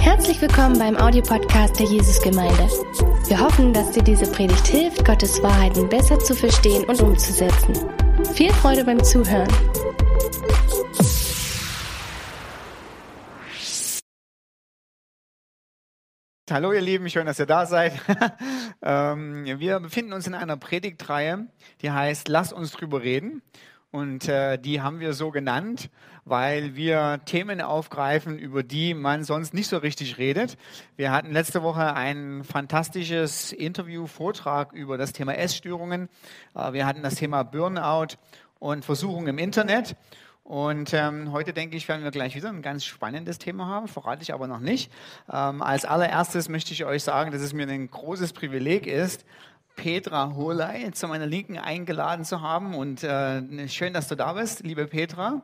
Herzlich willkommen beim Audiopodcast der Jesusgemeinde. Wir hoffen, dass dir diese Predigt hilft, Gottes Wahrheiten besser zu verstehen und umzusetzen. Viel Freude beim Zuhören. Hallo ihr Lieben, schön, dass ihr da seid. Ähm, wir befinden uns in einer Predigtreihe, die heißt Lass uns drüber reden. Und äh, die haben wir so genannt, weil wir Themen aufgreifen, über die man sonst nicht so richtig redet. Wir hatten letzte Woche ein fantastisches Interview, Vortrag über das Thema Essstörungen. Äh, wir hatten das Thema Burnout und Versuchung im Internet. Und ähm, heute denke ich, werden wir gleich wieder ein ganz spannendes Thema haben, verrate ich aber noch nicht. Ähm, als allererstes möchte ich euch sagen, dass es mir ein großes Privileg ist, Petra Holey zu meiner Linken eingeladen zu haben. Und äh, schön, dass du da bist, liebe Petra.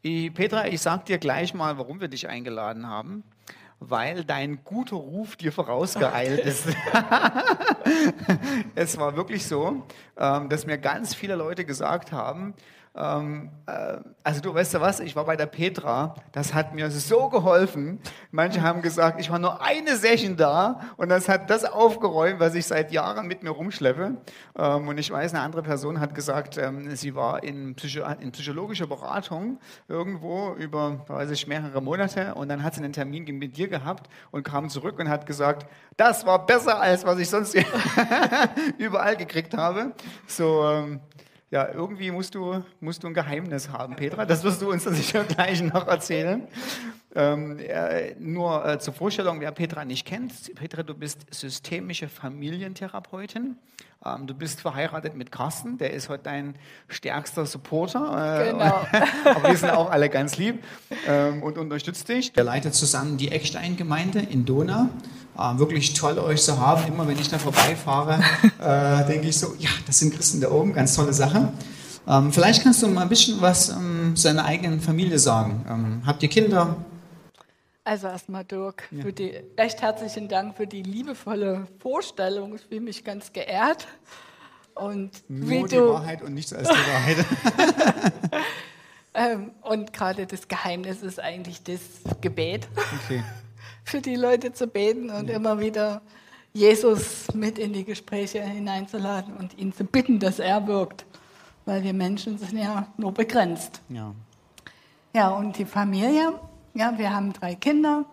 Ich, Petra, ich sage dir gleich mal, warum wir dich eingeladen haben. Weil dein guter Ruf dir vorausgeeilt ist. es war wirklich so, ähm, dass mir ganz viele Leute gesagt haben, ähm, äh, also du weißt ja was, ich war bei der Petra, das hat mir so geholfen. Manche haben gesagt, ich war nur eine Session da und das hat das aufgeräumt, was ich seit Jahren mit mir rumschleppe. Ähm, und ich weiß, eine andere Person hat gesagt, ähm, sie war in, Psycho in psychologischer Beratung irgendwo über, weiß ich, mehrere Monate und dann hat sie einen Termin mit dir gehabt und kam zurück und hat gesagt, das war besser als was ich sonst überall gekriegt habe. So, ähm, ja, irgendwie musst du, musst du ein Geheimnis haben, Petra. Das wirst du uns sicher gleich noch erzählen. Ähm, äh, nur äh, zur Vorstellung, wer Petra nicht kennt. Petra, du bist systemische Familientherapeutin. Ähm, du bist verheiratet mit Carsten, der ist heute dein stärkster Supporter. Äh, genau. aber wir sind auch alle ganz lieb ähm, und unterstützt dich. Der leitet zusammen die Eckstein-Gemeinde in Donau. Ähm, wirklich toll, euch zu haben. Immer wenn ich da vorbeifahre, äh, denke ich so, ja, das sind Christen da oben, ganz tolle Sache. Ähm, vielleicht kannst du mal ein bisschen was ähm, zu deiner eigenen Familie sagen. Ähm, habt ihr Kinder? Also erstmal Dirk, ja. die, recht herzlichen Dank für die liebevolle Vorstellung. Ich fühle mich ganz geehrt. Und Nur die du, Wahrheit und nichts als die Wahrheit. ähm, und gerade das Geheimnis ist eigentlich das Gebet. Okay. für die Leute zu beten und ja. immer wieder Jesus mit in die Gespräche hineinzuladen und ihn zu bitten, dass er wirkt. Weil wir Menschen sind ja nur begrenzt. Ja, ja und die Familie ja, wir haben drei Kinder,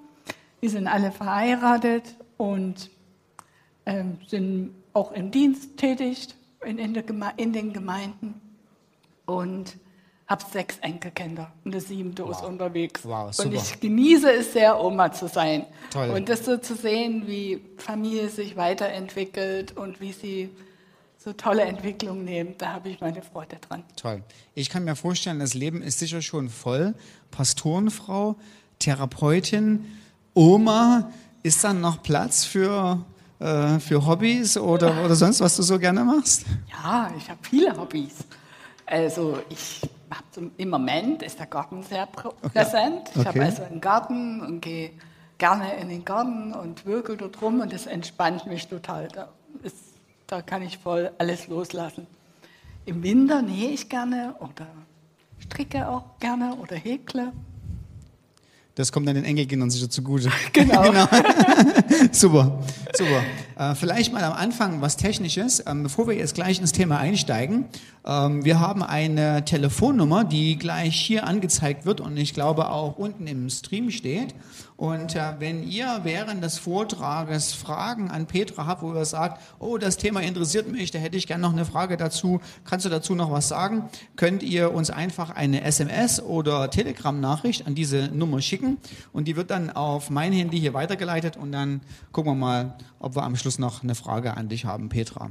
die sind alle verheiratet und ähm, sind auch im Dienst tätig in, in, in den Gemeinden und habe sechs Enkelkinder und das siebte wow. ist unterwegs. Wow, und ich genieße es sehr, Oma zu sein. Toll. Und das so zu sehen, wie Familie sich weiterentwickelt und wie sie so tolle Entwicklungen nehmen, da habe ich meine Freude dran. Toll. Ich kann mir vorstellen, das Leben ist sicher schon voll. Pastorenfrau, Therapeutin, Oma, ist dann noch Platz für, äh, für Hobbys oder, oder sonst, was du so gerne machst? Ja, ich habe viele Hobbys. Also ich habe im Moment ist der Garten sehr präsent. Okay. Ich habe also einen Garten und gehe gerne in den Garten und wirke dort rum und das entspannt mich total. Da, da kann ich voll alles loslassen. Im Winter nähe ich gerne oder stricke auch gerne oder häkle. Das kommt dann den Enkelkindern sicher zugute. Genau. genau. super, super. Äh, vielleicht mal am Anfang was Technisches, ähm, bevor wir jetzt gleich ins Thema einsteigen. Ähm, wir haben eine Telefonnummer, die gleich hier angezeigt wird und ich glaube auch unten im Stream steht. Und äh, wenn ihr während des Vortrages Fragen an Petra habt, wo ihr sagt, oh, das Thema interessiert mich, da hätte ich gerne noch eine Frage dazu, kannst du dazu noch was sagen, könnt ihr uns einfach eine SMS oder Telegram-Nachricht an diese Nummer schicken und die wird dann auf mein Handy hier weitergeleitet und dann gucken wir mal, ob wir am Schluss noch eine Frage an dich haben, Petra.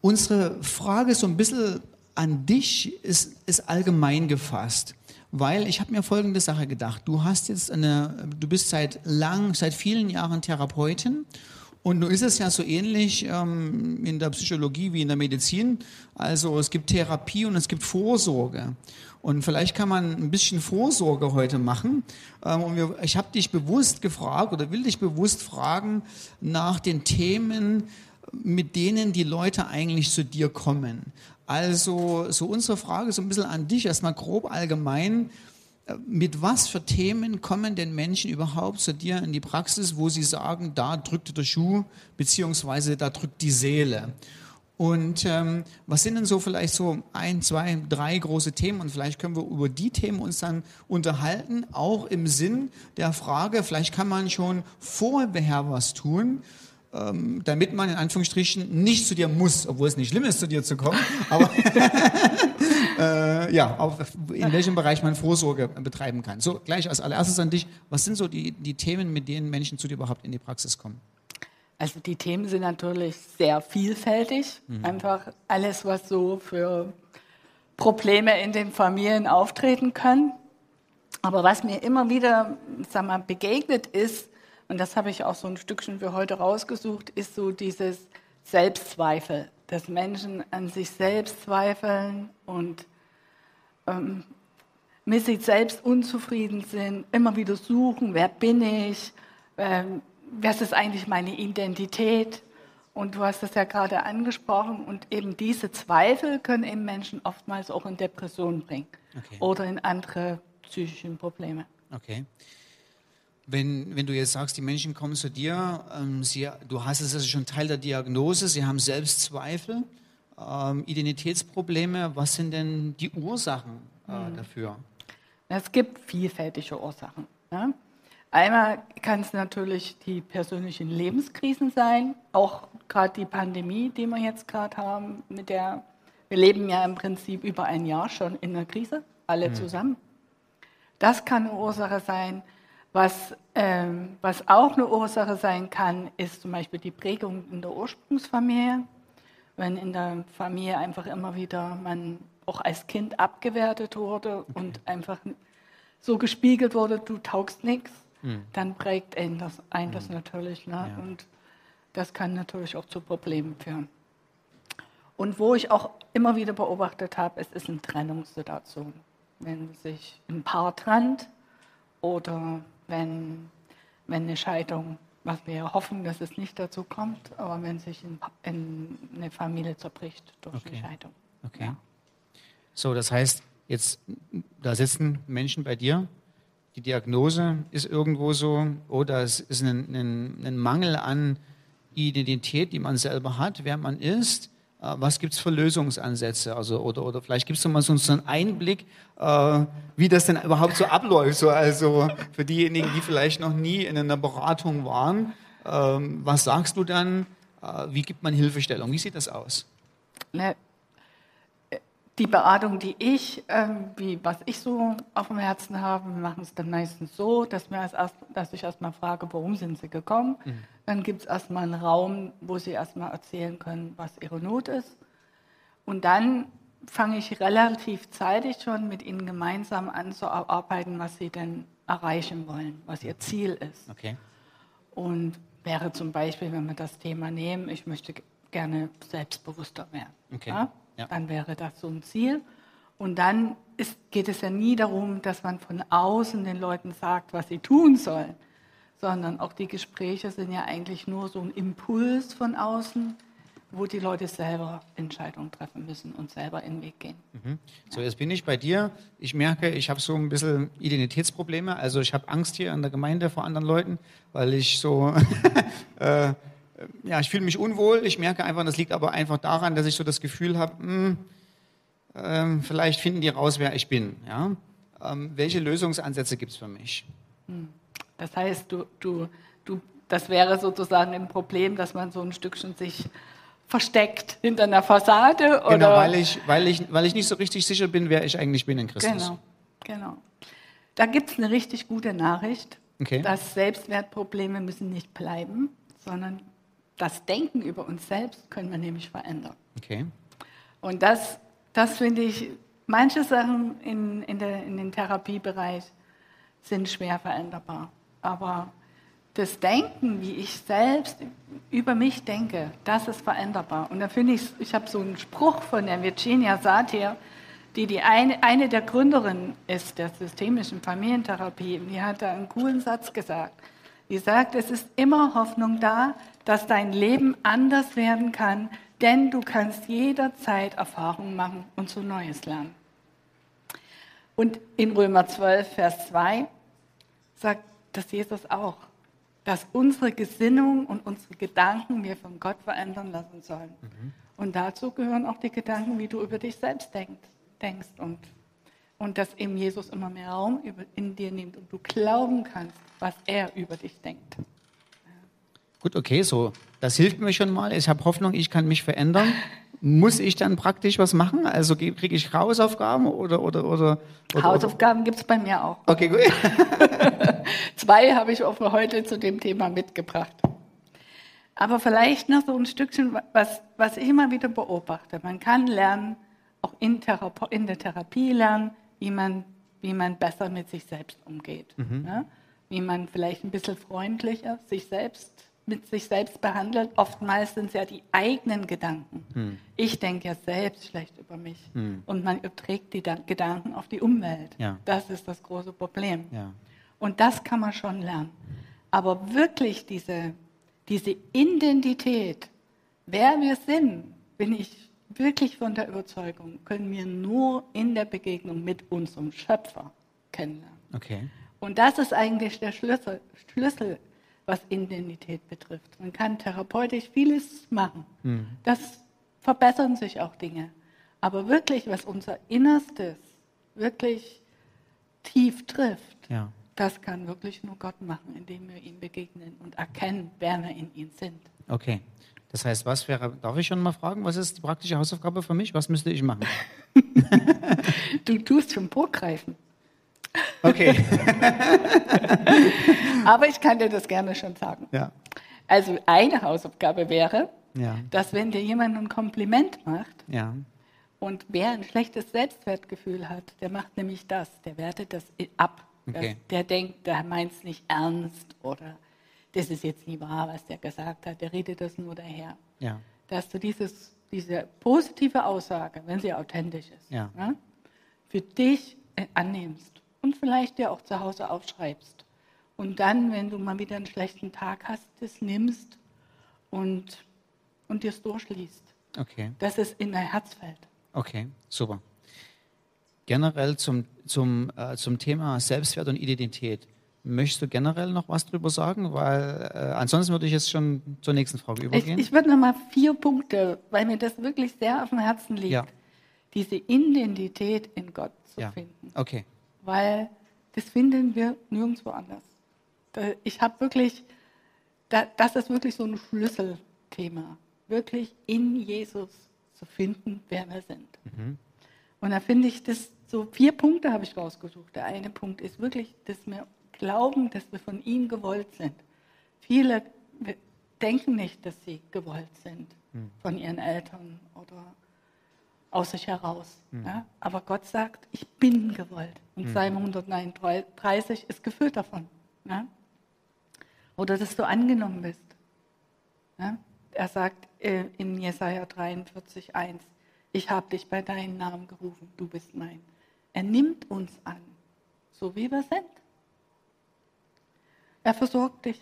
Unsere Frage so ein bisschen an dich ist, ist allgemein gefasst weil ich habe mir folgende Sache gedacht. Du hast jetzt eine, du bist seit lang, seit vielen Jahren Therapeutin und nun ist es ja so ähnlich ähm, in der Psychologie wie in der Medizin. Also es gibt Therapie und es gibt Vorsorge. Und vielleicht kann man ein bisschen Vorsorge heute machen. Ähm, und ich habe dich bewusst gefragt oder will dich bewusst fragen nach den Themen, mit denen die Leute eigentlich zu dir kommen. Also so unsere Frage so ein bisschen an dich, erstmal grob allgemein. mit was für Themen kommen denn Menschen überhaupt zu dir in die Praxis, wo sie sagen, da drückt der Schuh, beziehungsweise da drückt die Seele? Und ähm, was sind denn so vielleicht so ein, zwei, drei große Themen? Und vielleicht können wir über die Themen uns dann unterhalten, auch im Sinn der Frage, vielleicht kann man schon vorher was tun, ähm, damit man in Anführungsstrichen nicht zu dir muss, obwohl es nicht schlimm ist, zu dir zu kommen. Aber äh, ja, auf, in welchem Bereich man Vorsorge betreiben kann. So, gleich als allererstes an dich. Was sind so die, die Themen, mit denen Menschen zu dir überhaupt in die Praxis kommen? Also die Themen sind natürlich sehr vielfältig. Mhm. Einfach alles, was so für Probleme in den Familien auftreten können. Aber was mir immer wieder sag mal, begegnet ist, und das habe ich auch so ein Stückchen für heute rausgesucht, ist so dieses Selbstzweifel, dass Menschen an sich selbst zweifeln und ähm, mit sich selbst unzufrieden sind, immer wieder suchen, wer bin ich, ähm, was ist eigentlich meine Identität? Und du hast das ja gerade angesprochen. Und eben diese Zweifel können eben Menschen oftmals auch in Depressionen bringen okay. oder in andere psychische Probleme. Okay. Wenn, wenn du jetzt sagst, die Menschen kommen zu dir, ähm, sie, du hast es also schon Teil der Diagnose, sie haben Selbstzweifel, ähm, Identitätsprobleme. Was sind denn die Ursachen äh, hm. dafür? Es gibt vielfältige Ursachen. Ja? Einmal kann es natürlich die persönlichen Lebenskrisen sein, auch gerade die Pandemie, die wir jetzt gerade haben, mit der wir leben ja im Prinzip über ein Jahr schon in der Krise, alle mhm. zusammen. Das kann eine Ursache sein. Was, ähm, was auch eine Ursache sein kann, ist zum Beispiel die Prägung in der Ursprungsfamilie. Wenn in der Familie einfach immer wieder man auch als Kind abgewertet wurde okay. und einfach so gespiegelt wurde, du taugst nichts hm. dann prägt einen das, einen das hm. natürlich. Ne? Ja. Und das kann natürlich auch zu Problemen führen. Und wo ich auch immer wieder beobachtet habe, es ist eine Trennungssituation. Wenn sich ein Paar trennt oder wenn, wenn eine Scheidung, was wir hoffen, dass es nicht dazu kommt, aber wenn sich in, in eine Familie zerbricht durch okay. eine Scheidung. Okay. Ja. So, das heißt, jetzt, da sitzen Menschen bei dir, die Diagnose ist irgendwo so, oder es ist ein, ein, ein Mangel an Identität, die man selber hat, wer man ist. Äh, was gibt es für Lösungsansätze? Also, oder, oder vielleicht gibt es mal so einen Einblick, äh, wie das denn überhaupt so abläuft. So, also für diejenigen, die vielleicht noch nie in einer Beratung waren, ähm, was sagst du dann? Äh, wie gibt man Hilfestellung? Wie sieht das aus? Ne, die Beratung, die ich, ähm, wie, was ich so auf dem Herzen habe, wir machen es dann meistens so, dass, wir erst, dass ich erstmal frage, warum sind sie gekommen. Mhm. Dann gibt es erstmal einen Raum, wo sie erstmal erzählen können, was ihre Not ist. Und dann fange ich relativ zeitig schon mit ihnen gemeinsam an zu arbeiten, was sie denn erreichen wollen, was ihr Ziel ist. Okay. Und wäre zum Beispiel, wenn wir das Thema nehmen, ich möchte gerne selbstbewusster werden. Okay. Ja? Ja. Dann wäre das so ein Ziel. Und dann ist, geht es ja nie darum, dass man von außen den Leuten sagt, was sie tun sollen, sondern auch die Gespräche sind ja eigentlich nur so ein Impuls von außen, wo die Leute selber Entscheidungen treffen müssen und selber in den Weg gehen. Mhm. So, jetzt bin ich bei dir. Ich merke, ich habe so ein bisschen Identitätsprobleme. Also ich habe Angst hier an der Gemeinde vor anderen Leuten, weil ich so äh, ja, ich fühle mich unwohl. Ich merke einfach, das liegt aber einfach daran, dass ich so das Gefühl habe, hm, ähm, vielleicht finden die raus, wer ich bin. Ja? Ähm, welche Lösungsansätze gibt es für mich? Hm. Das heißt, du, du, du, das wäre sozusagen ein Problem, dass man so ein Stückchen sich versteckt hinter einer Fassade? Genau, oder? Genau, weil ich, weil, ich, weil ich nicht so richtig sicher bin, wer ich eigentlich bin in Christus. Genau, genau. Da gibt es eine richtig gute Nachricht, okay. dass Selbstwertprobleme müssen nicht bleiben, sondern das Denken über uns selbst können wir nämlich verändern. Okay. Und das, das finde ich, manche Sachen in, in, der, in dem Therapiebereich sind schwer veränderbar. Aber das Denken, wie ich selbst über mich denke, das ist veränderbar. Und da finde ich, ich habe so einen Spruch von der Virginia Satir, die, die eine, eine der Gründerinnen ist der systemischen Familientherapie. Und die hat da einen coolen Satz gesagt. Die sagt, es ist immer Hoffnung da, dass dein Leben anders werden kann, denn du kannst jederzeit Erfahrungen machen und so Neues lernen. Und in Römer 12, Vers 2 sagt das Jesus auch, dass unsere Gesinnung und unsere Gedanken wir von Gott verändern lassen sollen. Mhm. Und dazu gehören auch die Gedanken, wie du über dich selbst denkst, denkst und, und dass eben Jesus immer mehr Raum in dir nimmt und du glauben kannst, was er über dich denkt. Gut, okay, so. Das hilft mir schon mal. Ich habe Hoffnung, ich kann mich verändern. Muss ich dann praktisch was machen? Also kriege ich Hausaufgaben oder oder oder? oder Hausaufgaben gibt es bei mir auch. Okay, gut. Zwei habe ich auch für heute zu dem Thema mitgebracht. Aber vielleicht noch so ein Stückchen, was, was ich immer wieder beobachte. Man kann lernen, auch in, Therape in der Therapie lernen, wie man, wie man besser mit sich selbst umgeht. Mhm. Ja? Wie man vielleicht ein bisschen freundlicher sich selbst mit sich selbst behandelt, oftmals sind es ja die eigenen Gedanken. Hm. Ich denke ja selbst schlecht über mich hm. und man überträgt die Gedanken auf die Umwelt. Ja. Das ist das große Problem. Ja. Und das kann man schon lernen. Aber wirklich diese, diese Identität, wer wir sind, bin ich wirklich von der Überzeugung, können wir nur in der Begegnung mit unserem Schöpfer kennenlernen. Okay. Und das ist eigentlich der Schlüssel, Schlüssel was Identität betrifft. Man kann therapeutisch vieles machen. Mhm. Das verbessern sich auch Dinge. Aber wirklich, was unser Innerstes wirklich tief trifft, ja. das kann wirklich nur Gott machen, indem wir ihm begegnen und erkennen, wer wir in ihm sind. Okay. Das heißt, was wäre, darf ich schon mal fragen, was ist die praktische Hausaufgabe für mich? Was müsste ich machen? du tust schon vorgreifen. Okay. Aber ich kann dir das gerne schon sagen. Ja. Also eine Hausaufgabe wäre, ja. dass wenn dir jemand ein Kompliment macht ja. und wer ein schlechtes Selbstwertgefühl hat, der macht nämlich das, der wertet das ab. Okay. Das, der denkt, der meint es nicht ernst oder das ist jetzt nie wahr, was der gesagt hat, der redet das nur daher. Ja. Dass du dieses, diese positive Aussage, wenn sie authentisch ist, ja. ne, für dich annimmst und vielleicht dir auch zu Hause aufschreibst. Und dann, wenn du mal wieder einen schlechten Tag hast, das nimmst und, und dir es durchliest. Okay. Dass es in dein Herz fällt. Okay, super. Generell zum, zum, äh, zum Thema Selbstwert und Identität. Möchtest du generell noch was drüber sagen? Weil äh, ansonsten würde ich jetzt schon zur nächsten Frage übergehen. Ich, ich würde noch mal vier Punkte, weil mir das wirklich sehr auf dem Herzen liegt. Ja. Diese Identität in Gott zu ja. finden. Okay weil das finden wir nirgendwo anders. Ich habe wirklich, das ist wirklich so ein Schlüsselthema, wirklich in Jesus zu finden, wer wir sind. Mhm. Und da finde ich das so vier Punkte habe ich rausgesucht. Der eine Punkt ist wirklich, dass wir glauben, dass wir von ihm gewollt sind. Viele denken nicht, dass sie gewollt sind mhm. von ihren Eltern oder aus sich heraus. Mhm. Ja? Aber Gott sagt, ich bin gewollt. Und mhm. Psalm 139 ist gefüllt davon. Ja? Oder dass du angenommen bist. Ja? Er sagt äh, in Jesaja 43, 1, ich habe dich bei deinem Namen gerufen, du bist mein. Er nimmt uns an, so wie wir sind. Er versorgt dich.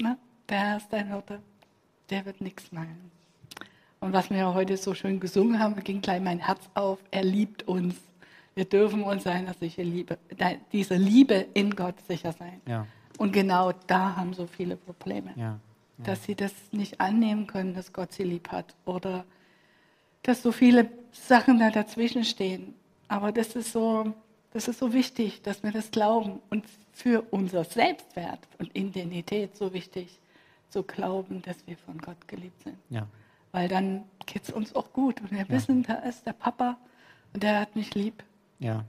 Ne? Der Herr ist dein Hirte, der wird nichts meinen. Und was wir heute so schön gesungen haben, ging gleich mein Herz auf. Er liebt uns. Wir dürfen uns seiner sicher Liebe, diese Liebe in Gott sicher sein. Ja. Und genau da haben so viele Probleme. Ja. Dass sie das nicht annehmen können, dass Gott sie lieb hat. Oder dass so viele Sachen da dazwischen stehen. Aber das ist so, das ist so wichtig, dass wir das glauben. Und für unser Selbstwert und Identität so wichtig, zu glauben, dass wir von Gott geliebt sind. Ja weil dann geht es uns auch gut. Und wir ja. wissen, da ist der Papa und der hat mich lieb. Ja.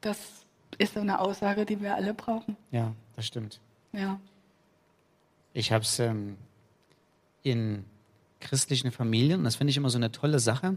Das ist so eine Aussage, die wir alle brauchen. Ja, das stimmt. Ja. Ich habe es ähm, in christlichen Familien, das finde ich immer so eine tolle Sache,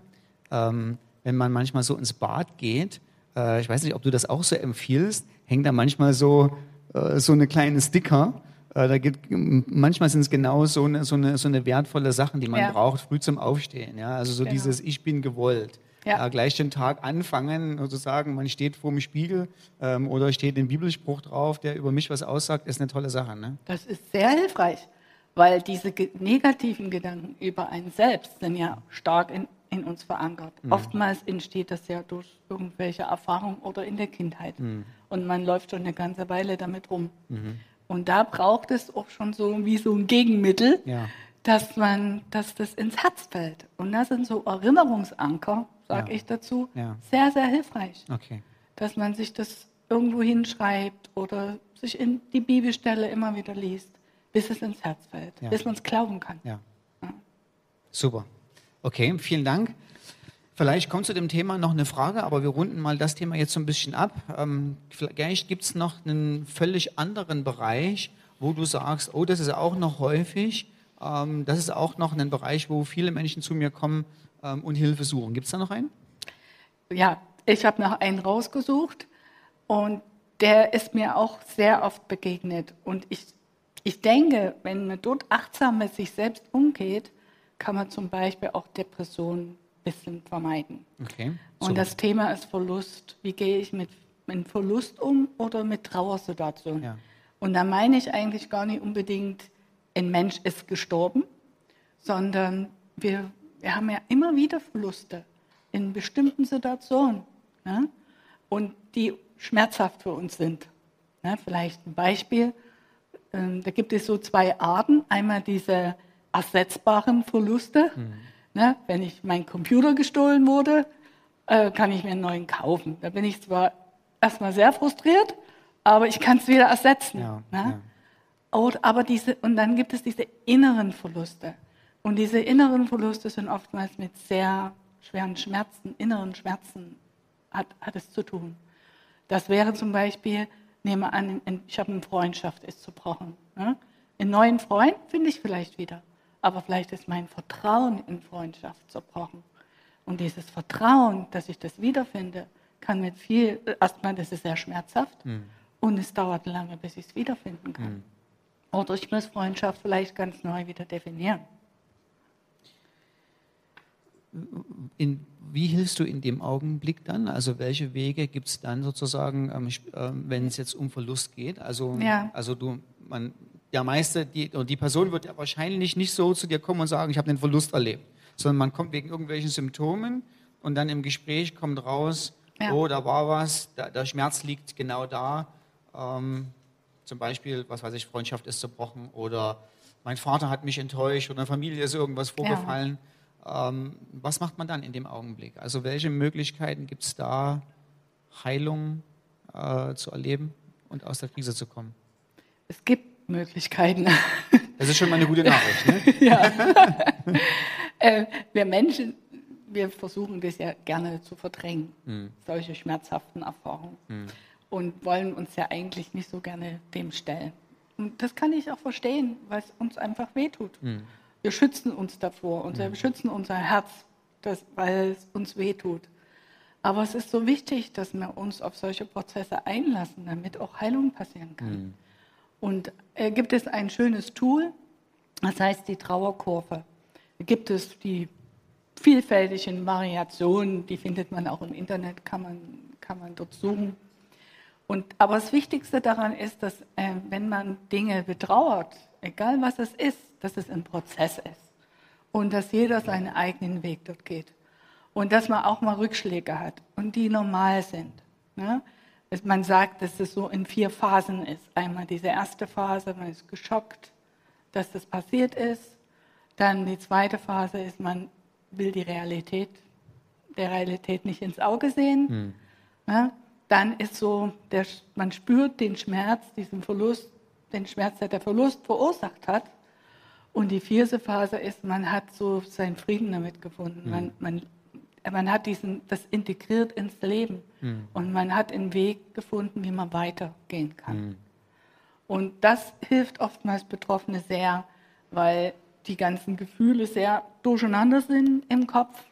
ähm, wenn man manchmal so ins Bad geht, äh, ich weiß nicht, ob du das auch so empfiehlst, hängt da manchmal so, äh, so eine kleine Sticker da geht, manchmal sind es genau so eine, so, eine, so eine wertvolle Sachen, die man ja. braucht, früh zum Aufstehen. Ja? Also so genau. dieses Ich bin gewollt. Ja. ja. gleich den Tag anfangen, sozusagen, man steht vor dem Spiegel ähm, oder steht ein Bibelspruch drauf, der über mich was aussagt, ist eine tolle Sache. Ne? Das ist sehr hilfreich, weil diese ge negativen Gedanken über einen selbst sind ja stark in, in uns verankert. Mhm. Oftmals entsteht das ja durch irgendwelche Erfahrungen oder in der Kindheit. Mhm. Und man läuft schon eine ganze Weile damit rum. Mhm. Und da braucht es auch schon so wie so ein Gegenmittel, ja. dass man, dass das ins Herz fällt. Und das sind so Erinnerungsanker, sage ja. ich dazu, ja. sehr, sehr hilfreich. Okay. Dass man sich das irgendwo hinschreibt oder sich in die Bibelstelle immer wieder liest, bis es ins Herz fällt, bis man es glauben kann. Super. Okay, vielen Dank. Vielleicht kommt zu dem Thema noch eine Frage, aber wir runden mal das Thema jetzt so ein bisschen ab. Ähm, vielleicht gibt es noch einen völlig anderen Bereich, wo du sagst, oh, das ist auch noch häufig, ähm, das ist auch noch ein Bereich, wo viele Menschen zu mir kommen ähm, und Hilfe suchen. Gibt es da noch einen? Ja, ich habe noch einen rausgesucht und der ist mir auch sehr oft begegnet. Und ich, ich denke, wenn man dort achtsam mit sich selbst umgeht, kann man zum Beispiel auch Depressionen bisschen vermeiden. Okay. Und das Thema ist Verlust. Wie gehe ich mit, mit Verlust um oder mit Trauersituationen? Ja. Und da meine ich eigentlich gar nicht unbedingt, ein Mensch ist gestorben, sondern wir, wir haben ja immer wieder Verluste in bestimmten Situationen ne? und die schmerzhaft für uns sind. Ne? Vielleicht ein Beispiel, ähm, da gibt es so zwei Arten. Einmal diese ersetzbaren Verluste. Mhm. Ne? Wenn ich mein Computer gestohlen wurde, äh, kann ich mir einen neuen kaufen. Da bin ich zwar erstmal sehr frustriert, aber ich kann es wieder ersetzen. Ja, ne? ja. Und, aber diese, und dann gibt es diese inneren Verluste. Und diese inneren Verluste sind oftmals mit sehr schweren Schmerzen, inneren Schmerzen hat, hat es zu tun. Das wäre zum Beispiel, nehme an, ich habe eine Freundschaft, ist zerbrochen. Ne? Einen neuen Freund finde ich vielleicht wieder aber vielleicht ist mein Vertrauen in Freundschaft zerbrochen. Und dieses Vertrauen, dass ich das wiederfinde, kann mit viel, erstmal, das ist sehr schmerzhaft mhm. und es dauert lange, bis ich es wiederfinden kann. Mhm. Oder ich muss Freundschaft vielleicht ganz neu wieder definieren. In, wie hilfst du in dem Augenblick dann? Also welche Wege gibt es dann sozusagen, ähm, äh, wenn es jetzt um Verlust geht? Also, ja. also du, man, der Meister, die, die Person wird ja wahrscheinlich nicht so zu dir kommen und sagen, ich habe den Verlust erlebt, sondern man kommt wegen irgendwelchen Symptomen und dann im Gespräch kommt raus, ja. oh, da war was, da, der Schmerz liegt genau da. Ähm, zum Beispiel, was weiß ich, Freundschaft ist zerbrochen oder mein Vater hat mich enttäuscht oder Familie ist irgendwas vorgefallen. Ja. Ähm, was macht man dann in dem Augenblick? Also welche Möglichkeiten gibt es da, Heilung äh, zu erleben und aus der Krise zu kommen? Es gibt Möglichkeiten. Das ist schon mal eine gute Nachricht. Ne? ja. äh, wir Menschen, wir versuchen das ja gerne zu verdrängen, mhm. solche schmerzhaften Erfahrungen. Mhm. Und wollen uns ja eigentlich nicht so gerne dem stellen. Und das kann ich auch verstehen, weil es uns einfach wehtut. Mhm. Wir schützen uns davor und wir hm. schützen unser Herz, das, weil es uns wehtut. Aber es ist so wichtig, dass wir uns auf solche Prozesse einlassen, damit auch Heilung passieren kann. Und äh, gibt es ein schönes Tool, das heißt die Trauerkurve. Gibt es die vielfältigen Variationen, die findet man auch im Internet, kann man, kann man dort suchen. Und, aber das Wichtigste daran ist, dass äh, wenn man Dinge betrauert, egal was es ist, dass es ein Prozess ist und dass jeder seinen eigenen Weg dort geht. Und dass man auch mal Rückschläge hat und die normal sind. Ne? Man sagt, dass es so in vier Phasen ist. Einmal diese erste Phase, man ist geschockt, dass das passiert ist. Dann die zweite Phase ist, man will die Realität, der Realität nicht ins Auge sehen. Mhm. Ja, dann ist so, der, man spürt den Schmerz, diesen Verlust, den Schmerz, der der Verlust verursacht hat. Und die vierte Phase ist, man hat so seinen Frieden damit gefunden. Mhm. Man, man man hat diesen, das integriert ins Leben mhm. und man hat einen Weg gefunden, wie man weitergehen kann. Mhm. Und das hilft oftmals Betroffene sehr, weil die ganzen Gefühle sehr durcheinander sind im Kopf.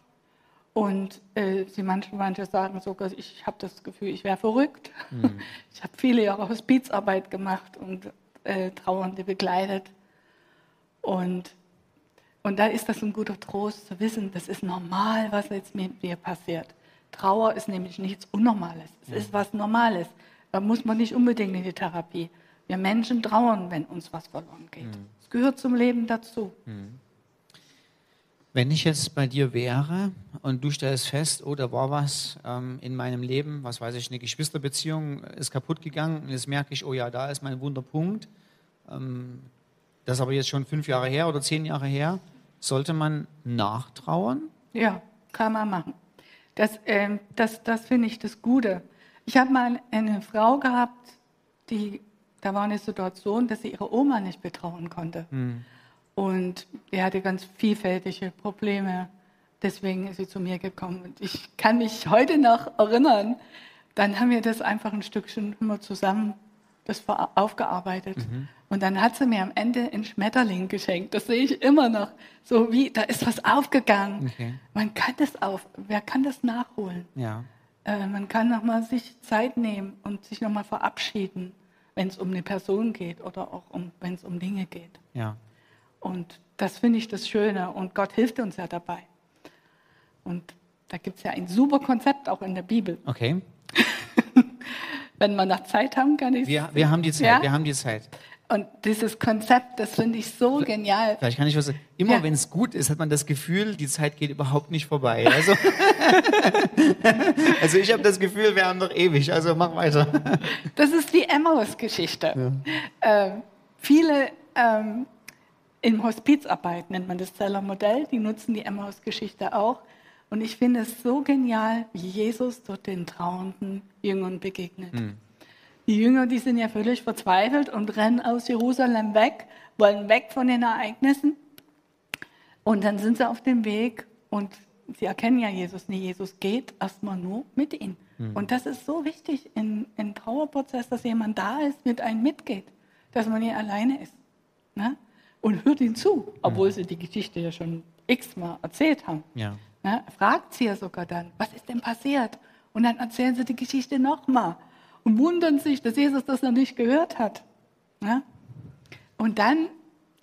Und äh, sie manche, manche sagen sogar, ich habe das Gefühl, ich wäre verrückt. Mhm. Ich habe viele Jahre Hospizarbeit gemacht und äh, Trauernde begleitet. Und und da ist das ein guter Trost zu wissen, das ist normal, was jetzt mit mir passiert. Trauer ist nämlich nichts Unnormales. Es ist was Normales. Da muss man nicht unbedingt in die Therapie. Wir Menschen trauern, wenn uns was verloren geht. Es gehört zum Leben dazu. Wenn ich jetzt bei dir wäre und du stellst fest, oh, da war was ähm, in meinem Leben, was weiß ich, eine Geschwisterbeziehung ist kaputt gegangen und jetzt merke ich, oh ja, da ist mein Wunderpunkt. Ähm, das ist aber jetzt schon fünf Jahre her oder zehn Jahre her. Sollte man nachtrauern? Ja, kann man machen. Das, äh, das, das finde ich das Gute. Ich habe mal eine Frau gehabt, die, da war eine Situation, dass sie ihre Oma nicht betrauen konnte. Mhm. Und die hatte ganz vielfältige Probleme. Deswegen ist sie zu mir gekommen. Und ich kann mich heute noch erinnern, dann haben wir das einfach ein Stückchen immer zusammen das aufgearbeitet. Mhm. Und dann hat sie mir am Ende einen Schmetterling geschenkt. Das sehe ich immer noch. So wie, da ist was aufgegangen. Okay. Man kann das auf, wer kann das nachholen? Ja. Äh, man kann nochmal sich Zeit nehmen und sich nochmal verabschieden, wenn es um eine Person geht oder auch um, wenn es um Dinge geht. Ja. Und das finde ich das Schöne. Und Gott hilft uns ja dabei. Und da gibt es ja ein super Konzept auch in der Bibel. Okay. Wenn wir noch Zeit haben, kann ich wir, wir haben die Zeit, ja? wir haben die Zeit. Und dieses Konzept, das finde ich so genial. Vielleicht kann ich was sagen. Immer ja. wenn es gut ist, hat man das Gefühl, die Zeit geht überhaupt nicht vorbei. Also, also ich habe das Gefühl, wir haben noch ewig. Also mach weiter. Das ist die Emmaus-Geschichte. Ja. Ähm, viele ähm, im Hospizarbeit nennt man das Zeller-Modell, die nutzen die Emmaus-Geschichte auch. Und ich finde es so genial, wie Jesus dort den trauernden Jüngern begegnet. Mhm. Die Jünger, die sind ja völlig verzweifelt und rennen aus Jerusalem weg, wollen weg von den Ereignissen. Und dann sind sie auf dem Weg und sie erkennen ja Jesus nicht. Jesus geht erstmal nur mit ihnen. Mhm. Und das ist so wichtig im, im Trauerprozess, dass jemand da ist, mit einem mitgeht, dass man nicht alleine ist. Ne? und hört ihn zu, obwohl mhm. sie die Geschichte ja schon x-mal erzählt haben. Ja. Ja, fragt sie ja sogar dann, was ist denn passiert? Und dann erzählen sie die Geschichte nochmal und wundern sich, dass Jesus das noch nicht gehört hat. Ja? Und dann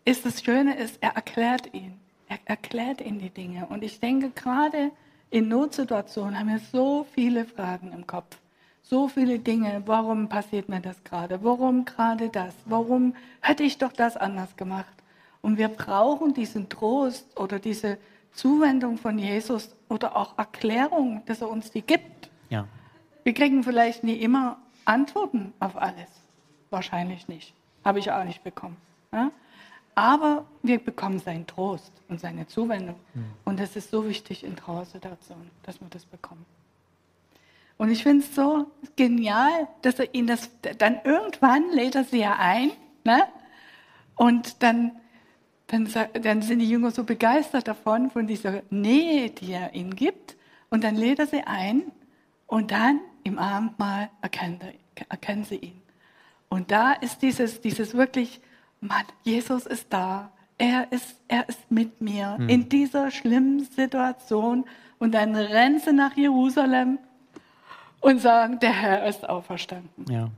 ist das Schöne, ist, er erklärt ihn. Er erklärt ihnen die Dinge. Und ich denke, gerade in Notsituationen haben wir so viele Fragen im Kopf. So viele Dinge. Warum passiert mir das gerade? Warum gerade das? Warum hätte ich doch das anders gemacht? Und wir brauchen diesen Trost oder diese Zuwendung von Jesus oder auch Erklärung, dass er uns die gibt. Ja. Wir kriegen vielleicht nie immer Antworten auf alles. Wahrscheinlich nicht. Habe ich auch nicht bekommen. Ja? Aber wir bekommen seinen Trost und seine Zuwendung. Mhm. Und das ist so wichtig in Trauersituationen, dass wir das bekommen. Und ich finde es so genial, dass er ihn das, dann irgendwann lädt er sie ja ein, ne? Und dann dann, dann sind die Jünger so begeistert davon, von dieser Nähe, die er ihnen gibt. Und dann lädt er sie ein und dann im Abendmahl erkennen, erkennen sie ihn. Und da ist dieses, dieses wirklich, Mann, Jesus ist da. Er ist, er ist mit mir hm. in dieser schlimmen Situation. Und dann rennen sie nach Jerusalem und sagen, der Herr ist auferstanden. Ja.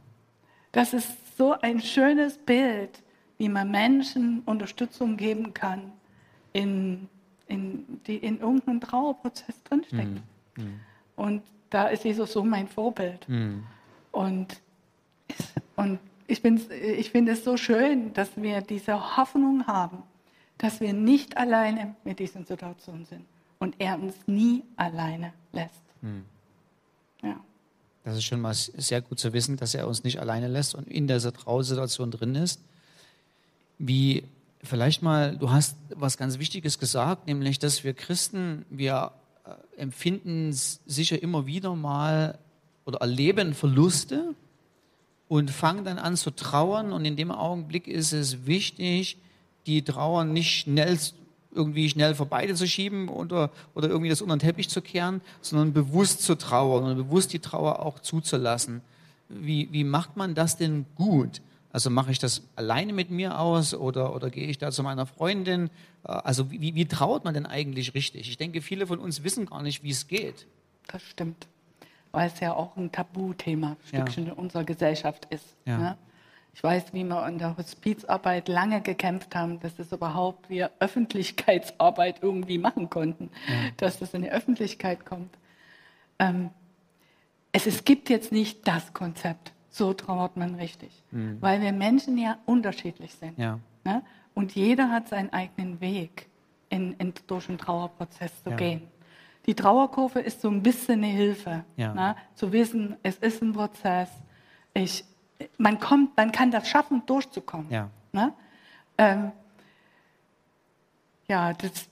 Das ist so ein schönes Bild wie man Menschen Unterstützung geben kann, in, in, die in irgendeinem Trauerprozess drinstecken. Mm, mm. Und da ist Jesus so mein Vorbild. Mm. Und, und ich, ich finde es so schön, dass wir diese Hoffnung haben, dass wir nicht alleine mit diesen Situationen sind und er uns nie alleine lässt. Mm. Ja. Das ist schon mal sehr gut zu wissen, dass er uns nicht alleine lässt und in dieser Trauersituation drin ist wie vielleicht mal, du hast was ganz Wichtiges gesagt, nämlich, dass wir Christen, wir äh, empfinden sicher immer wieder mal oder erleben Verluste und fangen dann an zu trauern und in dem Augenblick ist es wichtig, die Trauer nicht schnell irgendwie schnell vorbeizuschieben oder, oder irgendwie das unter den Teppich zu kehren, sondern bewusst zu trauern und bewusst die Trauer auch zuzulassen. Wie, wie macht man das denn gut? Also mache ich das alleine mit mir aus oder, oder gehe ich da zu meiner Freundin? Äh, also wie, wie traut man denn eigentlich richtig? Ich denke, viele von uns wissen gar nicht, wie es geht. Das stimmt, weil es ja auch ein Tabuthema Stückchen ja. in unserer Gesellschaft ist. Ja. Ne? Ich weiß, wie wir in der Hospizarbeit lange gekämpft haben, dass das überhaupt wir Öffentlichkeitsarbeit irgendwie machen konnten, ja. dass das in die Öffentlichkeit kommt. Ähm, es, es gibt jetzt nicht das Konzept so trauert man richtig. Mhm. Weil wir Menschen ja unterschiedlich sind. Ja. Ne? Und jeder hat seinen eigenen Weg. in, in, durch einen Trauerprozess zu ja. gehen. Die Trauerkurve ist so ein bisschen eine Hilfe, ja. ne? zu wissen, es ist ein Prozess. Ich, man, kommt, man kann das schaffen, durchzukommen. Ja, ne? ähm, ja das,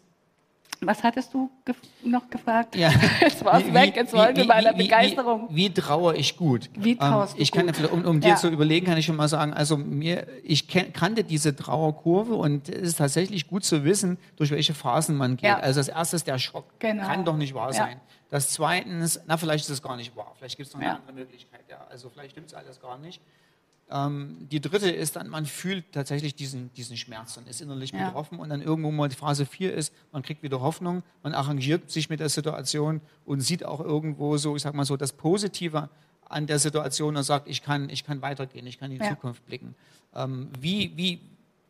was hattest du gef noch gefragt? Ja. Jetzt war es weg, jetzt wollen wir bei der Begeisterung. Wie, wie, wie trauere ich gut? Wie trauerst ähm, ich kann, gut? Um, um dir ja. zu überlegen, kann ich schon mal sagen, also mir, ich kannte diese Trauerkurve und es ist tatsächlich gut zu wissen, durch welche Phasen man geht. Ja. Also das erste ist der Schock. Genau. Kann doch nicht wahr sein. Das zweitens, na vielleicht ist es gar nicht wahr. Vielleicht gibt es noch eine andere Möglichkeit. Also vielleicht stimmt es alles gar nicht. Ähm, die dritte ist dann, man fühlt tatsächlich diesen, diesen Schmerz und ist innerlich ja. betroffen. Und dann irgendwo mal die Phase 4 ist, man kriegt wieder Hoffnung, man arrangiert sich mit der Situation und sieht auch irgendwo so, ich sag mal so, das Positive an der Situation und sagt, ich kann, ich kann weitergehen, ich kann in die ja. Zukunft blicken. Ähm, wie, wie,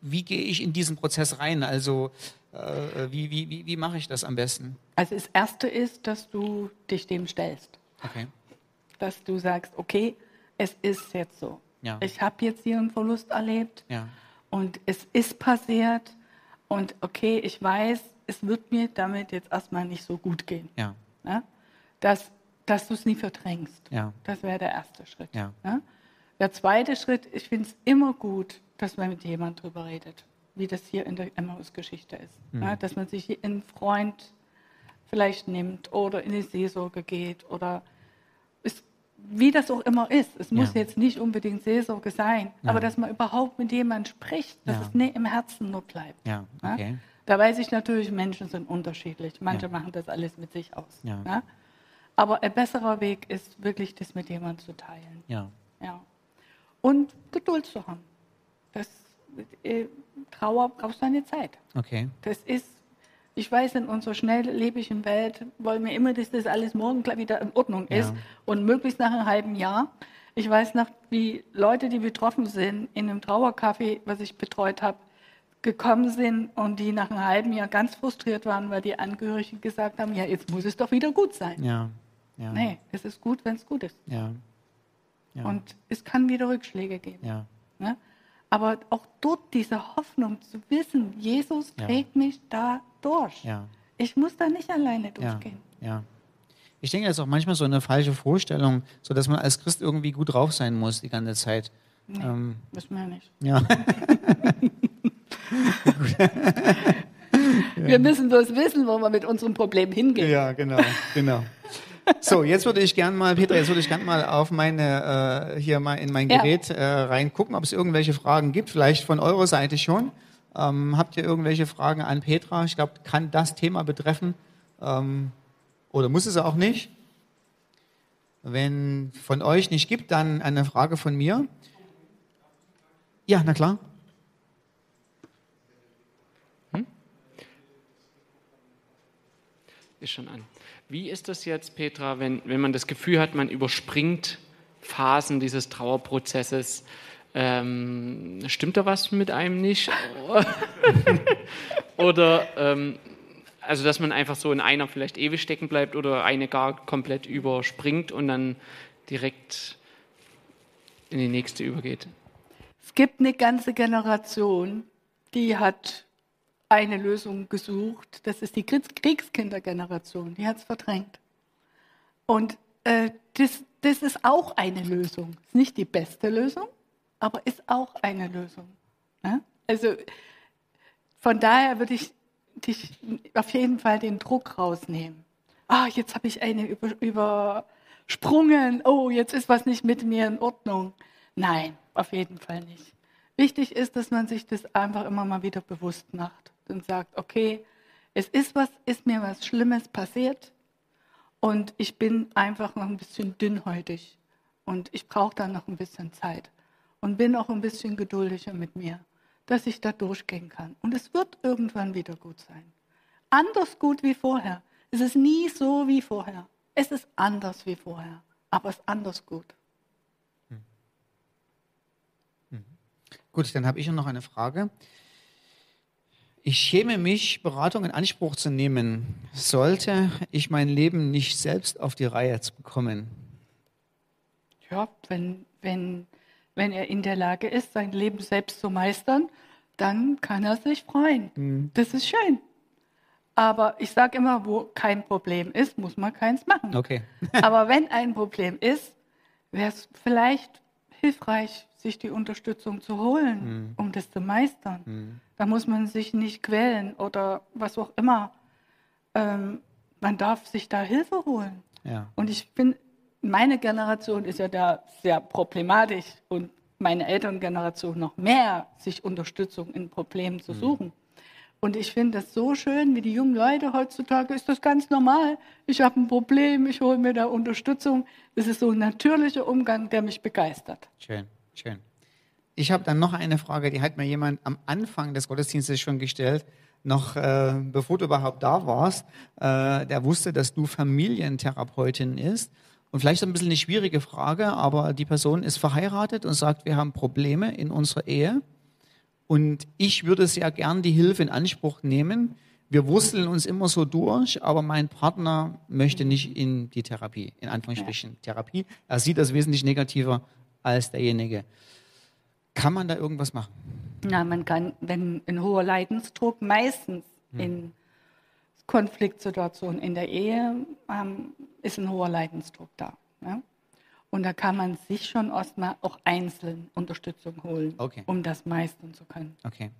wie gehe ich in diesen Prozess rein? Also äh, wie, wie, wie, wie mache ich das am besten? Also das Erste ist, dass du dich dem stellst. Okay. Dass du sagst, okay, es ist jetzt so. Ja. Ich habe jetzt hier einen Verlust erlebt ja. und es ist passiert und okay, ich weiß, es wird mir damit jetzt erstmal nicht so gut gehen. Ja. ja? Dass, dass du es nie verdrängst. Ja. Das wäre der erste Schritt. Ja. ja? Der zweite Schritt, ich finde es immer gut, dass man mit jemandem drüber redet, wie das hier in der Emmaus-Geschichte ist. Mhm. Ja? Dass man sich einen Freund vielleicht nimmt oder in die Seelsorge geht oder wie das auch immer ist. Es muss ja. jetzt nicht unbedingt Seelsorge sein, ja. aber dass man überhaupt mit jemandem spricht, dass ja. es nicht im Herzen nur bleibt. Okay. Da weiß ich natürlich, Menschen sind unterschiedlich. Manche machen das alles mit sich aus. Aber ein besserer Weg ist wirklich, das mit jemandem zu teilen. Ja. ja. Und Geduld zu haben. Das, äh, Trauer braucht seine Zeit. Okay. Das ist ich weiß, in unserer schnelllebigen Welt wollen wir immer, dass das alles morgen gleich wieder in Ordnung ist ja. und möglichst nach einem halben Jahr. Ich weiß noch, wie Leute, die betroffen sind, in einem Trauercafé, was ich betreut habe, gekommen sind und die nach einem halben Jahr ganz frustriert waren, weil die Angehörigen gesagt haben, ja, jetzt muss es doch wieder gut sein. Ja. ja. Nee, es ist gut, wenn es gut ist. Ja. ja. Und es kann wieder Rückschläge geben. Ja. Ne? Aber auch dort diese Hoffnung zu wissen, Jesus trägt mich da durch. Ja. Ich muss da nicht alleine durchgehen. Ja. ja. Ich denke, das ist auch manchmal so eine falsche Vorstellung, so dass man als Christ irgendwie gut drauf sein muss die ganze Zeit. Nee, ähm, müssen wir nicht. Ja. wir müssen bloß wissen, wo wir mit unserem Problem hingehen. Ja, genau, genau. So, jetzt würde ich gerne mal, Peter, jetzt würde ich gerne mal auf meine, äh, hier mal in mein Gerät ja. äh, reingucken, ob es irgendwelche Fragen gibt, vielleicht von eurer Seite schon. Ähm, habt ihr irgendwelche Fragen an Petra? Ich glaube, kann das Thema betreffen ähm, oder muss es auch nicht? Wenn von euch nicht gibt, dann eine Frage von mir. Ja, na klar. Hm? Ist schon an. Wie ist das jetzt, Petra, wenn, wenn man das Gefühl hat, man überspringt Phasen dieses Trauerprozesses? Ähm, stimmt da was mit einem nicht? oder ähm, also, dass man einfach so in einer vielleicht ewig stecken bleibt oder eine gar komplett überspringt und dann direkt in die nächste übergeht. Es gibt eine ganze Generation, die hat eine Lösung gesucht. Das ist die Kriegskindergeneration, die hat es verdrängt. Und äh, das, das ist auch eine Lösung. Ist nicht die beste Lösung, aber ist auch eine Lösung. Ja? Also von daher würde ich dich auf jeden Fall den Druck rausnehmen. Ah, jetzt habe ich eine über, übersprungen. Oh, jetzt ist was nicht mit mir in Ordnung. Nein, auf jeden Fall nicht. Wichtig ist, dass man sich das einfach immer mal wieder bewusst macht und sagt, okay, es ist was, ist mir was Schlimmes passiert und ich bin einfach noch ein bisschen dünnhäutig und ich brauche da noch ein bisschen Zeit und bin auch ein bisschen geduldiger mit mir, dass ich da durchgehen kann. Und es wird irgendwann wieder gut sein. Anders gut wie vorher. Es ist nie so wie vorher. Es ist anders wie vorher, aber es ist anders gut. Hm. Hm. Gut, dann habe ich noch eine Frage. Ich schäme mich, Beratung in Anspruch zu nehmen, sollte ich mein Leben nicht selbst auf die Reihe bekommen. Ja, wenn, wenn, wenn er in der Lage ist, sein Leben selbst zu meistern, dann kann er sich freuen. Mhm. Das ist schön. Aber ich sage immer, wo kein Problem ist, muss man keins machen. Okay. Aber wenn ein Problem ist, wäre es vielleicht hilfreich, sich die Unterstützung zu holen, mhm. um das zu meistern. Mhm. Da muss man sich nicht quälen oder was auch immer. Ähm, man darf sich da Hilfe holen. Ja. Und ich finde, meine Generation ist ja da sehr problematisch und meine Elterngeneration noch mehr, sich Unterstützung in Problemen zu mhm. suchen. Mhm. Und ich finde das so schön, wie die jungen Leute heutzutage, ist das ganz normal. Ich habe ein Problem, ich hole mir da Unterstützung. Das ist so ein natürlicher Umgang, der mich begeistert. Schön, schön. Ich habe dann noch eine Frage, die hat mir jemand am Anfang des Gottesdienstes schon gestellt, noch äh, bevor du überhaupt da warst. Äh, der wusste, dass du Familientherapeutin ist. Und vielleicht ein bisschen eine schwierige Frage, aber die Person ist verheiratet und sagt, wir haben Probleme in unserer Ehe. Und ich würde sehr gern die Hilfe in Anspruch nehmen. Wir wursteln uns immer so durch, aber mein Partner möchte nicht in die Therapie, in Anführungsstrichen ja. Therapie. Er sieht das wesentlich negativer als derjenige. Kann man da irgendwas machen? Na, man kann, wenn ein hoher Leidensdruck meistens hm. in Konfliktsituationen in der Ehe ähm, ist ein hoher Leidensdruck da. Ja? Und da kann man sich schon erstmal auch einzeln Unterstützung holen, okay. um das meistern zu können. Okay.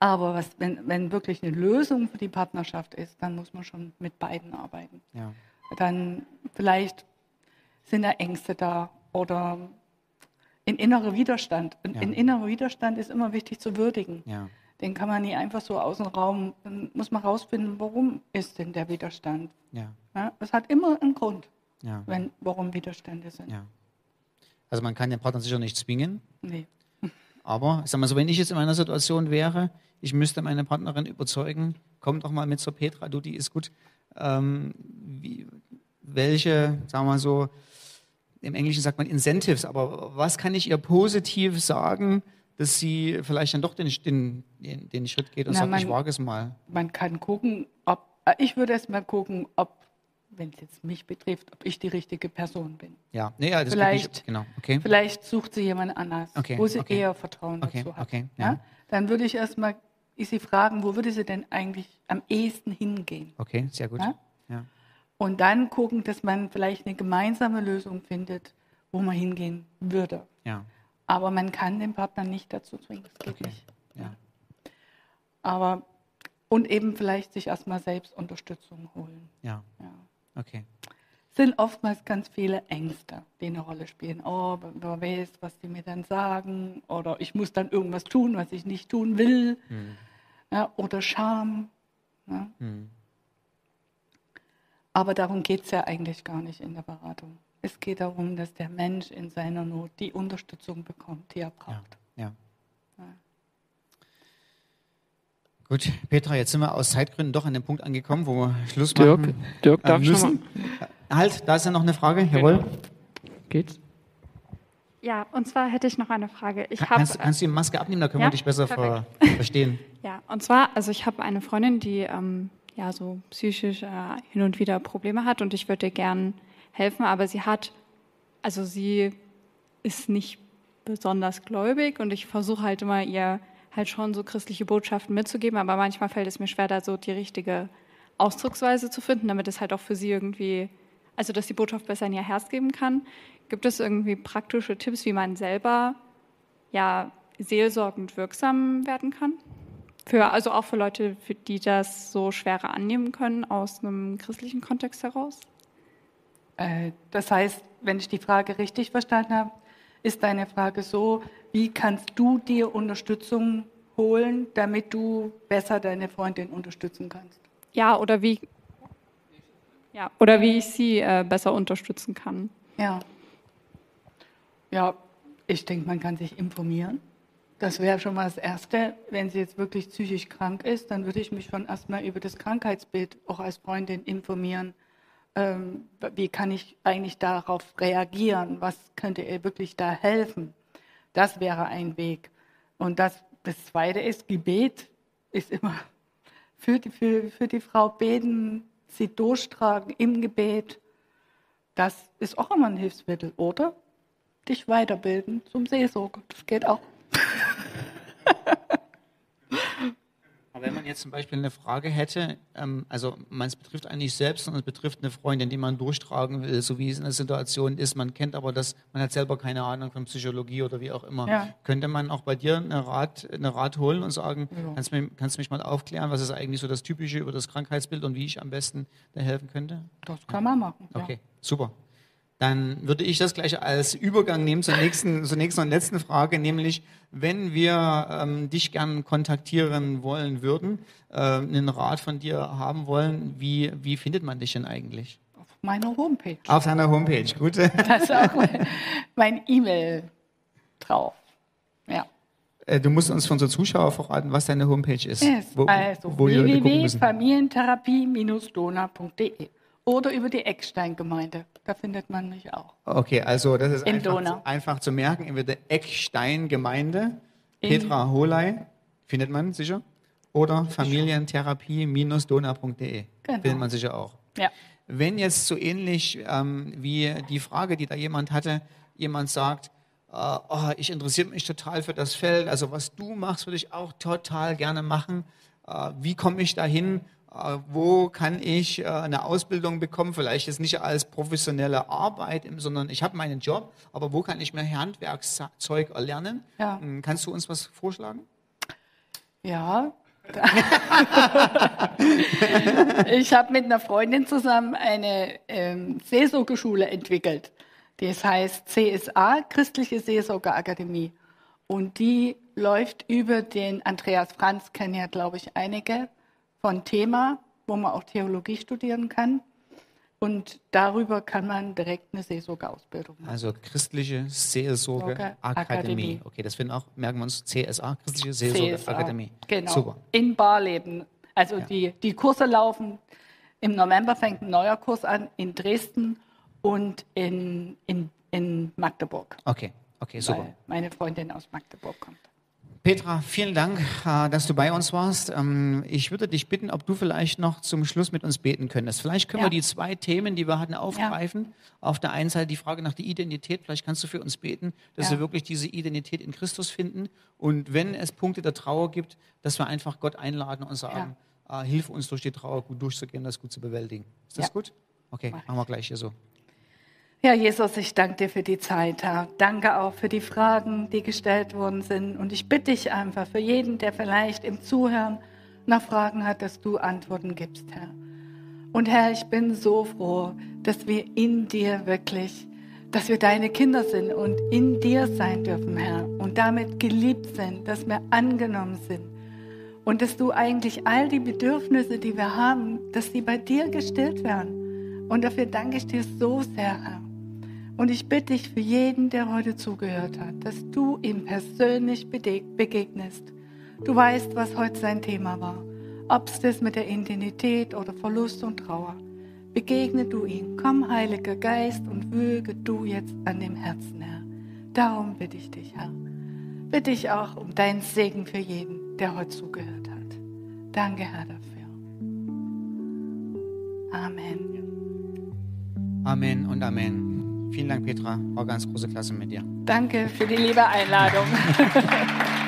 Aber was, wenn, wenn wirklich eine Lösung für die Partnerschaft ist, dann muss man schon mit beiden arbeiten. Ja. Dann vielleicht sind da Ängste da oder ein innerer Widerstand. Und ja. ein innerer Widerstand ist immer wichtig zu würdigen. Ja. Den kann man nie einfach so aus dem Raum, dann muss man rausfinden, warum ist denn der Widerstand. Ja. Ja, es hat immer einen Grund, ja. wenn, warum Widerstände sind. Ja. Also man kann den Partner sicher nicht zwingen. Nee. Aber sag mal so, wenn ich jetzt in meiner Situation wäre, ich müsste meine Partnerin überzeugen, komm doch mal mit zur Petra, du, die ist gut. Ähm, wie, welche, sagen wir mal so, im Englischen sagt man Incentives, aber was kann ich ihr positiv sagen, dass sie vielleicht dann doch den, den, den Schritt geht und Na, sagt, man, ich wage es mal. Man kann gucken, ob, äh, ich würde erst mal gucken, ob, wenn es jetzt mich betrifft, ob ich die richtige Person bin. Ja, nee, ja das vielleicht, ich, genau, okay. Vielleicht sucht sie jemand anders, okay, wo sie okay. eher Vertrauen okay, dazu hat. Okay, ja. ja. Dann würde ich erst mal sie fragen, wo würde sie denn eigentlich am ehesten hingehen? Okay, sehr gut. Ja? ja. Und dann gucken, dass man vielleicht eine gemeinsame Lösung findet, wo man hingehen würde. Ja. Aber man kann den Partner nicht dazu zwingen, das geht okay. nicht. Ja. Aber und eben vielleicht sich erstmal selbst Unterstützung holen. Ja. ja. Okay. Sind oftmals ganz viele Ängste, die eine Rolle spielen. Oh, wer weiß, was die mir dann sagen. Oder ich muss dann irgendwas tun, was ich nicht tun will. Hm. Ja, oder Scham. Ja. Hm. Aber darum geht es ja eigentlich gar nicht in der Beratung. Es geht darum, dass der Mensch in seiner Not die Unterstützung bekommt, die er braucht. Ja. ja. Gut, Petra, jetzt sind wir aus Zeitgründen doch an dem Punkt angekommen, wo wir Schluss Dirk, machen Dirk, darf müssen. Ich halt, da ist ja noch eine Frage. Jawohl. Genau. Geht's? Ja, und zwar hätte ich noch eine Frage. Ich Kann, kannst, kannst, du die Maske abnehmen, da können ja, wir dich besser ver verstehen. Ja, und zwar, also ich habe eine Freundin, die ähm, ja so psychisch äh, hin und wieder Probleme hat und ich würde gern helfen, aber sie hat, also sie ist nicht besonders gläubig und ich versuche halt immer ihr halt schon so christliche Botschaften mitzugeben, aber manchmal fällt es mir schwer, da so die richtige Ausdrucksweise zu finden, damit es halt auch für sie irgendwie, also dass die Botschaft besser in ihr Herz geben kann. Gibt es irgendwie praktische Tipps, wie man selber ja seelsorgend wirksam werden kann? Für, also auch für Leute, für die das so schwerer annehmen können aus einem christlichen Kontext heraus? Äh, das heißt, wenn ich die Frage richtig verstanden habe, ist deine Frage so, wie kannst du dir Unterstützung holen, damit du besser deine Freundin unterstützen kannst? Ja, oder wie, ja, oder wie ich sie äh, besser unterstützen kann. Ja. Ja, ich denke, man kann sich informieren. Das wäre schon mal das Erste. Wenn sie jetzt wirklich psychisch krank ist, dann würde ich mich schon erstmal über das Krankheitsbild auch als Freundin informieren ähm, wie kann ich eigentlich darauf reagieren? Was könnte ihr wirklich da helfen? Das wäre ein Weg. Und das, das Zweite ist, Gebet ist immer für die, für, für die Frau beten, sie durchtragen im Gebet. Das ist auch immer ein Hilfsmittel, oder? Dich weiterbilden zum Seelsorger. Das geht auch. Aber wenn man jetzt zum Beispiel eine Frage hätte, ähm, also man es betrifft eigentlich selbst, sondern es betrifft eine Freundin, die man durchtragen will, so wie es in der Situation ist, man kennt aber das, man hat selber keine Ahnung von Psychologie oder wie auch immer, ja. könnte man auch bei dir eine Rat, eine Rat holen und sagen, ja. kannst, du mich, kannst du mich mal aufklären, was ist eigentlich so das Typische über das Krankheitsbild und wie ich am besten da helfen könnte? Das kann man machen. Okay, ja. super. Dann würde ich das gleich als Übergang nehmen zur nächsten, zur nächsten und letzten Frage, nämlich wenn wir ähm, dich gern kontaktieren wollen würden, äh, einen Rat von dir haben wollen, wie, wie findet man dich denn eigentlich? Auf meiner Homepage. Auf deiner Homepage, gut. Da ist auch mein E-Mail drauf. Ja. Äh, du musst uns von unseren Zuschauern verraten, was deine Homepage ist. Yes, wo, also www.familientherapie-dona.de oder über die Eckstein-Gemeinde. Da findet man mich auch. Okay, also das ist einfach, einfach, zu merken. Entweder Eckstein-Gemeinde, Petra Holei, findet man sicher. Oder Familientherapie-dona.de. Genau. Findet man sicher auch. Ja. Wenn jetzt so ähnlich ähm, wie die Frage, die da jemand hatte, jemand sagt, äh, oh, ich interessiere mich total für das Feld, also was du machst, würde ich auch total gerne machen. Äh, wie komme ich dahin? Äh, wo kann ich äh, eine Ausbildung bekommen, vielleicht jetzt nicht als professionelle Arbeit, sondern ich habe meinen Job, aber wo kann ich mir Handwerkszeug erlernen? Ja. Hm, kannst du uns was vorschlagen? Ja. ich habe mit einer Freundin zusammen eine ähm, Seelsorgeschule entwickelt. Das heißt CSA, Christliche Seelsorgeakademie. Und die läuft über den Andreas Franz, kennen ja, glaube ich, einige von Thema, wo man auch Theologie studieren kann. Und darüber kann man direkt eine Seelsorgeausbildung machen. Also christliche Seelsorgeakademie. Okay, das finden auch, merken wir uns, CSA, christliche Seelsorgeakademie. Genau. Super. In Barleben. Also ja. die, die Kurse laufen, im November fängt ein neuer Kurs an in Dresden und in, in, in Magdeburg. Okay, okay, super. Weil meine Freundin aus Magdeburg kommt. Petra, vielen Dank, äh, dass du bei uns warst. Ähm, ich würde dich bitten, ob du vielleicht noch zum Schluss mit uns beten könntest. Vielleicht können ja. wir die zwei Themen, die wir hatten, aufgreifen. Ja. Auf der einen Seite die Frage nach der Identität. Vielleicht kannst du für uns beten, dass ja. wir wirklich diese Identität in Christus finden. Und wenn es Punkte der Trauer gibt, dass wir einfach Gott einladen und sagen, äh, hilf uns durch die Trauer gut durchzugehen, das gut zu bewältigen. Ist das gut? Okay, machen wir gleich hier so. Ja, Jesus, ich danke dir für die Zeit, Herr. Danke auch für die Fragen, die gestellt worden sind. Und ich bitte dich einfach für jeden, der vielleicht im Zuhören nach Fragen hat, dass du Antworten gibst, Herr. Und Herr, ich bin so froh, dass wir in dir wirklich, dass wir deine Kinder sind und in dir sein dürfen, Herr. Und damit geliebt sind, dass wir angenommen sind. Und dass du eigentlich all die Bedürfnisse, die wir haben, dass sie bei dir gestillt werden. Und dafür danke ich dir so sehr, Herr. Und ich bitte dich für jeden, der heute zugehört hat, dass du ihm persönlich begegnest. Du weißt, was heute sein Thema war. Ob es das mit der Identität oder Verlust und Trauer. Begegne du ihm. Komm, Heiliger Geist, und wöge du jetzt an dem Herzen, Herr. Darum bitte ich dich, Herr. Bitte ich auch um deinen Segen für jeden, der heute zugehört hat. Danke, Herr, dafür. Amen. Amen und Amen. Vielen Dank, Petra. War ganz große Klasse mit dir. Danke für die liebe Einladung.